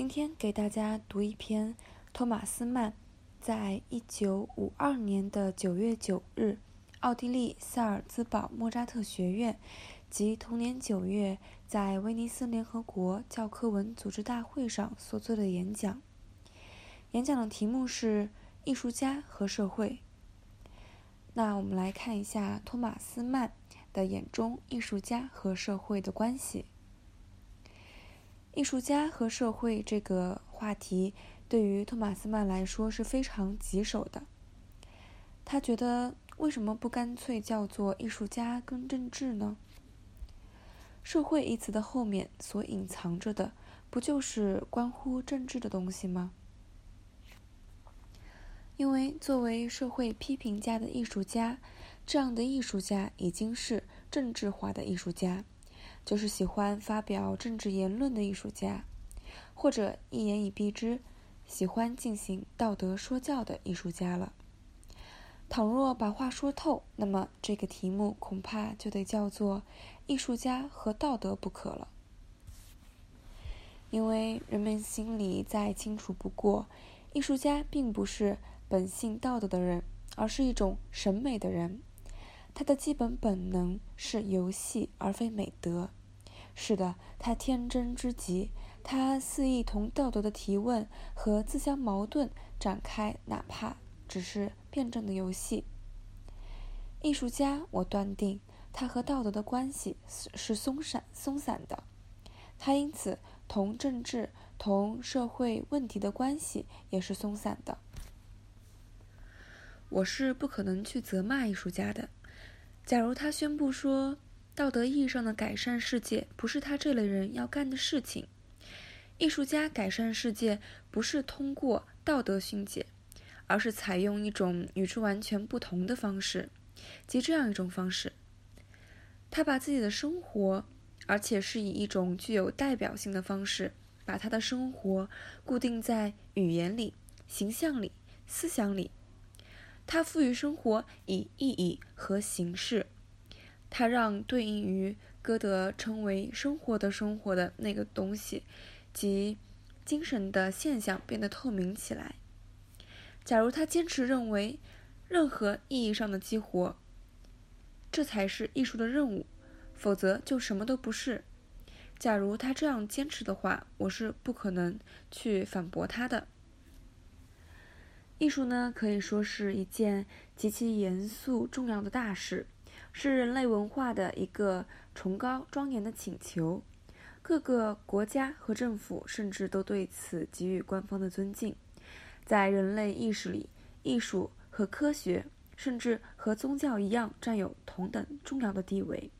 今天给大家读一篇托马斯曼在一九五二年的九月九日，奥地利萨尔兹堡莫扎特学院及同年九月在威尼斯联合国教科文组织大会上所做的演讲。演讲的题目是“艺术家和社会”。那我们来看一下托马斯曼的眼中艺术家和社会的关系。艺术家和社会这个话题对于托马斯曼来说是非常棘手的。他觉得，为什么不干脆叫做艺术家跟政治呢？社会一词的后面所隐藏着的，不就是关乎政治的东西吗？因为作为社会批评家的艺术家，这样的艺术家已经是政治化的艺术家。就是喜欢发表政治言论的艺术家，或者一言以蔽之，喜欢进行道德说教的艺术家了。倘若把话说透，那么这个题目恐怕就得叫做“艺术家和道德”不可了。因为人们心里再清楚不过，艺术家并不是本性道德的人，而是一种审美的人。他的基本本能是游戏，而非美德。是的，他天真之极，他肆意同道德的提问和自相矛盾展开，哪怕只是辩证的游戏。艺术家，我断定他和道德的关系是松散、松散的。他因此同政治、同社会问题的关系也是松散的。我是不可能去责骂艺术家的。假如他宣布说，道德意义上的改善世界不是他这类人要干的事情，艺术家改善世界不是通过道德训诫，而是采用一种与之完全不同的方式，即这样一种方式：他把自己的生活，而且是以一种具有代表性的方式，把他的生活固定在语言里、形象里、思想里。他赋予生活以意义和形式，他让对应于歌德称为“生活的生活”的那个东西，即精神的现象变得透明起来。假如他坚持认为任何意义上的激活，这才是艺术的任务，否则就什么都不是。假如他这样坚持的话，我是不可能去反驳他的。艺术呢，可以说是一件极其严肃、重要的大事，是人类文化的一个崇高、庄严的请求。各个国家和政府甚至都对此给予官方的尊敬。在人类意识里，艺术和科学，甚至和宗教一样，占有同等重要的地位。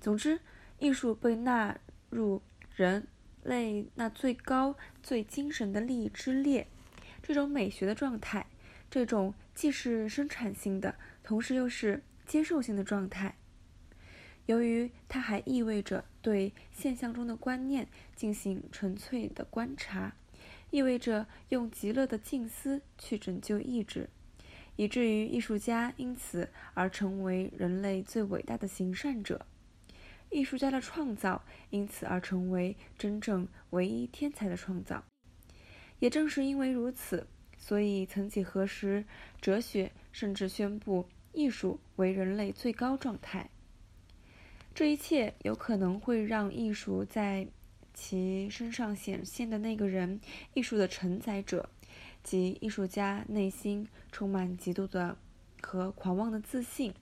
总之，艺术被纳入人类那最高、最精神的利益之列。这种美学的状态，这种既是生产性的，同时又是接受性的状态，由于它还意味着对现象中的观念进行纯粹的观察，意味着用极乐的静思去拯救意志，以至于艺术家因此而成为人类最伟大的行善者，艺术家的创造因此而成为真正唯一天才的创造。也正是因为如此，所以曾几何时，哲学甚至宣布艺术为人类最高状态。这一切有可能会让艺术在其身上显现的那个人，艺术的承载者，即艺术家内心充满极度的和狂妄的自信，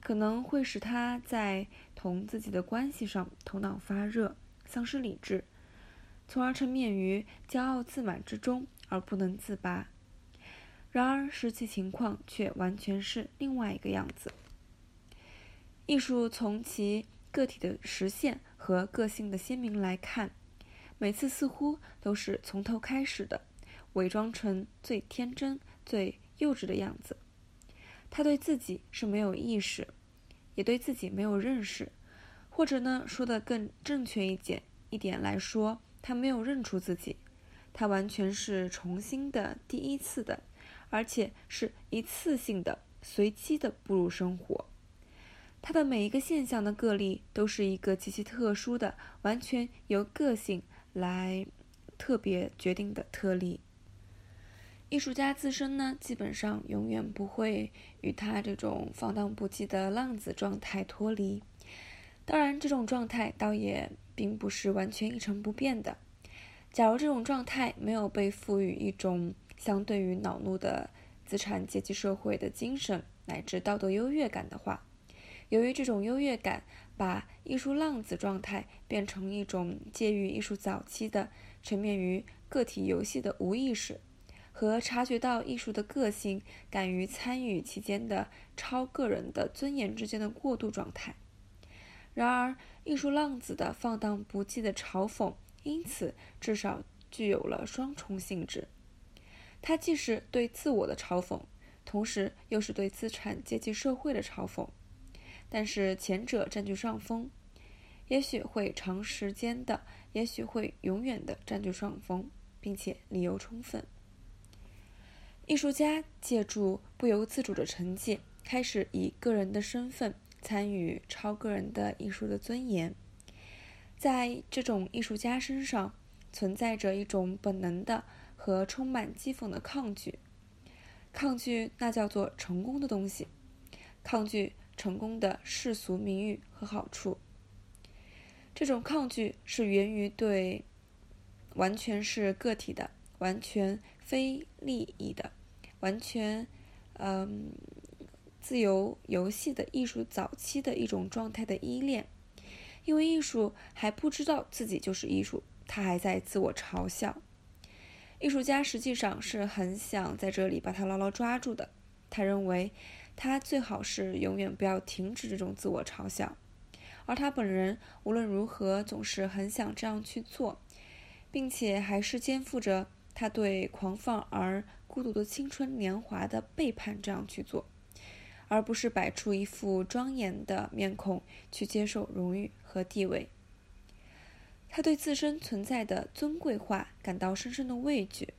可能会使他在同自己的关系上头脑发热，丧失理智。从而沉湎于骄傲自满之中而不能自拔。然而，实际情况却完全是另外一个样子。艺术从其个体的实现和个性的鲜明来看，每次似乎都是从头开始的，伪装成最天真、最幼稚的样子。他对自己是没有意识，也对自己没有认识，或者呢，说的更正确一点一点来说。他没有认出自己，他完全是重新的、第一次的，而且是一次性的、随机的步入生活。他的每一个现象的个例都是一个极其特殊的、完全由个性来特别决定的特例。艺术家自身呢，基本上永远不会与他这种放荡不羁的浪子状态脱离。当然，这种状态倒也并不是完全一成不变的。假如这种状态没有被赋予一种相对于恼怒的资产阶级社会的精神乃至道德优越感的话，由于这种优越感把艺术浪子状态变成一种介于艺术早期的沉湎于个体游戏的无意识。和察觉到艺术的个性、敢于参与其间的超个人的尊严之间的过渡状态。然而，艺术浪子的放荡不羁的嘲讽，因此至少具有了双重性质：它既是对自我的嘲讽，同时又是对资产阶级社会的嘲讽。但是前者占据上风，也许会长时间的，也许会永远的占据上风，并且理由充分。艺术家借助不由自主的成绩，开始以个人的身份参与超个人的艺术的尊严。在这种艺术家身上，存在着一种本能的和充满讥讽的抗拒，抗拒那叫做成功的东西，抗拒成功的世俗名誉和好处。这种抗拒是源于对完全是个体的。完全非利益的、完全嗯自由游戏的艺术早期的一种状态的依恋，因为艺术还不知道自己就是艺术，他还在自我嘲笑。艺术家实际上是很想在这里把它牢牢抓住的，他认为他最好是永远不要停止这种自我嘲笑，而他本人无论如何总是很想这样去做，并且还是肩负着。他对狂放而孤独的青春年华的背叛，这样去做，而不是摆出一副庄严的面孔去接受荣誉和地位。他对自身存在的尊贵化感到深深的畏惧，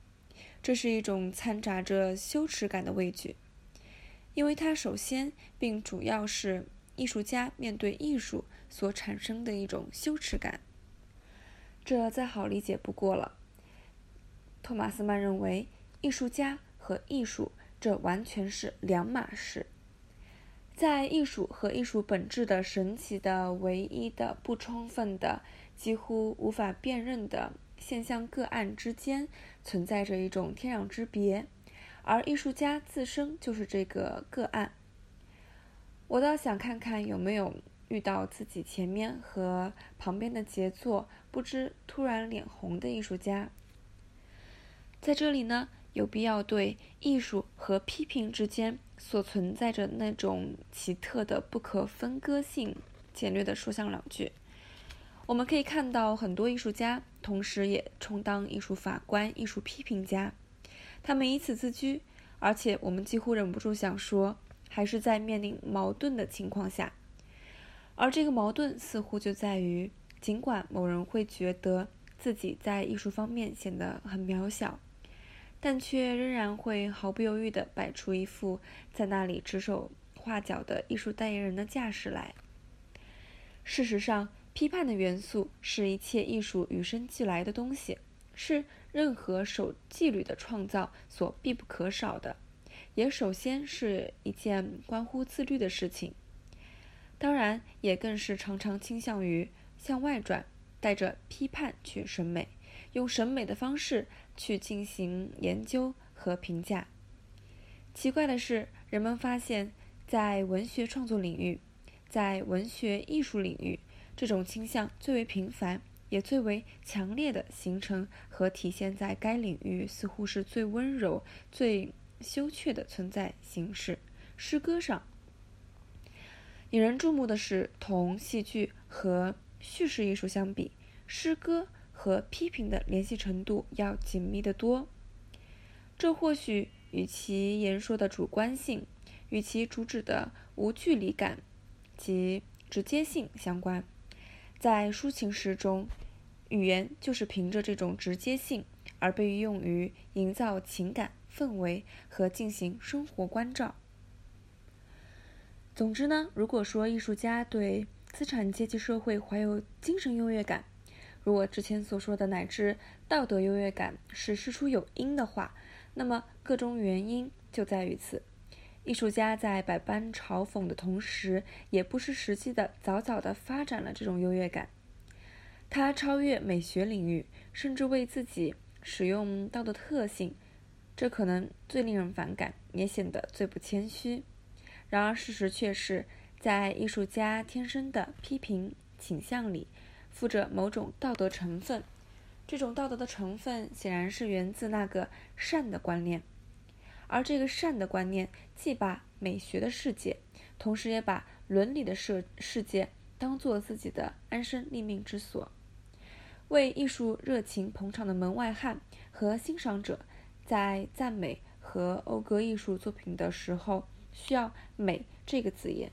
这是一种掺杂着羞耻感的畏惧，因为他首先并主要是艺术家面对艺术所产生的一种羞耻感。这再好理解不过了。托马斯曼认为，艺术家和艺术这完全是两码事。在艺术和艺术本质的神奇的、唯一的、不充分的、几乎无法辨认的现象个案之间，存在着一种天壤之别，而艺术家自身就是这个个案。我倒想看看有没有遇到自己前面和旁边的杰作不知突然脸红的艺术家。在这里呢，有必要对艺术和批评之间所存在着那种奇特的不可分割性，简略的说上两句。我们可以看到，很多艺术家同时也充当艺术法官、艺术批评家，他们以此自居，而且我们几乎忍不住想说，还是在面临矛盾的情况下。而这个矛盾似乎就在于，尽管某人会觉得自己在艺术方面显得很渺小。但却仍然会毫不犹豫地摆出一副在那里指手画脚的艺术代言人的架势来。事实上，批判的元素是一切艺术与生俱来的东西，是任何守纪律的创造所必不可少的，也首先是一件关乎自律的事情。当然，也更是常常倾向于向外转，带着批判去审美。用审美的方式去进行研究和评价。奇怪的是，人们发现，在文学创作领域，在文学艺术领域，这种倾向最为频繁，也最为强烈的形成和体现在该领域似乎是最温柔、最羞怯的存在形式——诗歌上。引人注目的是，同戏剧和叙事艺术相比，诗歌。和批评的联系程度要紧密得多。这或许与其言说的主观性，与其主旨的无距离感及直接性相关。在抒情诗中，语言就是凭着这种直接性而被用于营造情感氛围和进行生活关照。总之呢，如果说艺术家对资产阶级社会怀有精神优越感，如果之前所说的乃至道德优越感是事出有因的话，那么各种原因就在于此。艺术家在百般嘲讽的同时，也不失时机的早早的发展了这种优越感。他超越美学领域，甚至为自己使用道德特性，这可能最令人反感，也显得最不谦虚。然而事实却是，在艺术家天生的批评倾向里，附着某种道德成分。这种道德的成分，显然是源自那个善的观念。而这个善的观念，既把美学的世界，同时也把伦理的世世界当做自己的安身立命之所。为艺术热情捧场的门外汉和欣赏者，在赞美和讴歌艺术作品的时候，需要“美”这个字眼。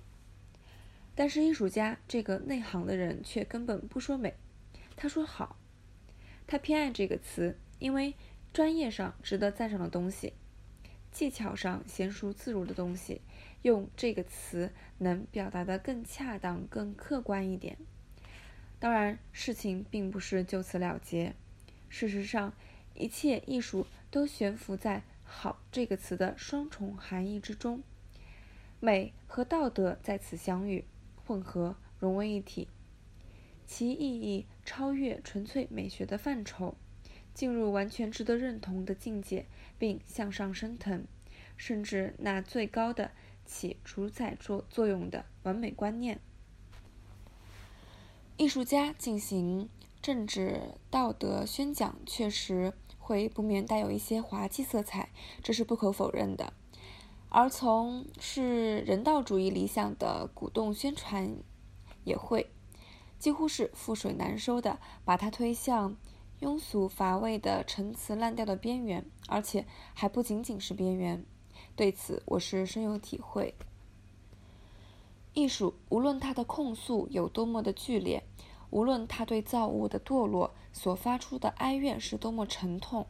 但是艺术家这个内行的人却根本不说美，他说好。他偏爱这个词，因为专业上值得赞赏的东西。技巧上娴熟自如的东西，用这个词能表达的更恰当、更客观一点。当然，事情并不是就此了结。事实上，一切艺术都悬浮在“好”这个词的双重含义之中，美和道德在此相遇、混合、融为一体，其意义超越纯粹美学的范畴。进入完全值得认同的境界，并向上升腾，甚至那最高的起主宰作作用的完美观念。艺术家进行政治道德宣讲，确实会不免带有一些滑稽色彩，这是不可否认的。而从事人道主义理想的鼓动宣传，也会几乎是覆水难收的把它推向。庸俗乏味的陈词滥调的边缘，而且还不仅仅是边缘。对此，我是深有体会。艺术，无论它的控诉有多么的剧烈，无论它对造物的堕落所发出的哀怨是多么沉痛，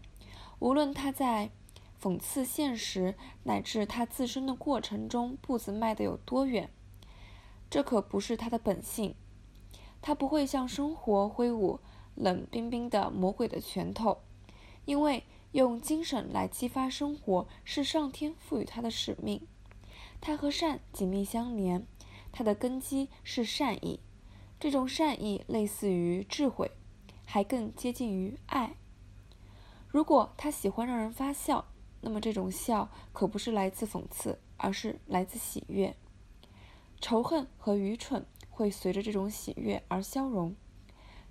无论它在讽刺现实乃至他自身的过程中步子迈得有多远，这可不是他的本性。他不会向生活挥舞。冷冰冰的魔鬼的拳头，因为用精神来激发生活是上天赋予他的使命。他和善紧密相连，他的根基是善意。这种善意类似于智慧，还更接近于爱。如果他喜欢让人发笑，那么这种笑可不是来自讽刺，而是来自喜悦。仇恨和愚蠢会随着这种喜悦而消融。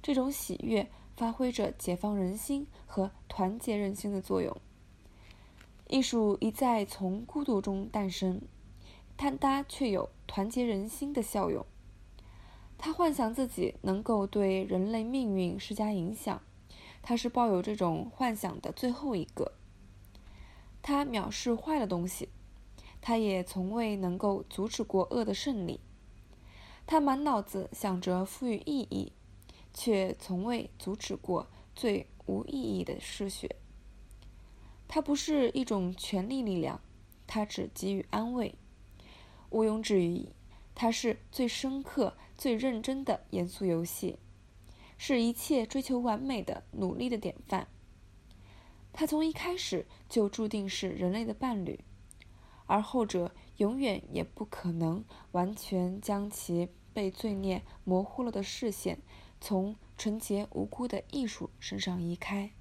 这种喜悦发挥着解放人心和团结人心的作用。艺术一再从孤独中诞生，但它却有团结人心的效用。他幻想自己能够对人类命运施加影响，他是抱有这种幻想的最后一个。他藐视坏的东西，他也从未能够阻止过恶的胜利。他满脑子想着赋予意义。却从未阻止过最无意义的嗜血。它不是一种权力力量，它只给予安慰。毋庸置疑，它是最深刻、最认真的严肃游戏，是一切追求完美的努力的典范。他从一开始就注定是人类的伴侣，而后者永远也不可能完全将其被罪孽模糊了的视线。从纯洁无辜的艺术身上移开。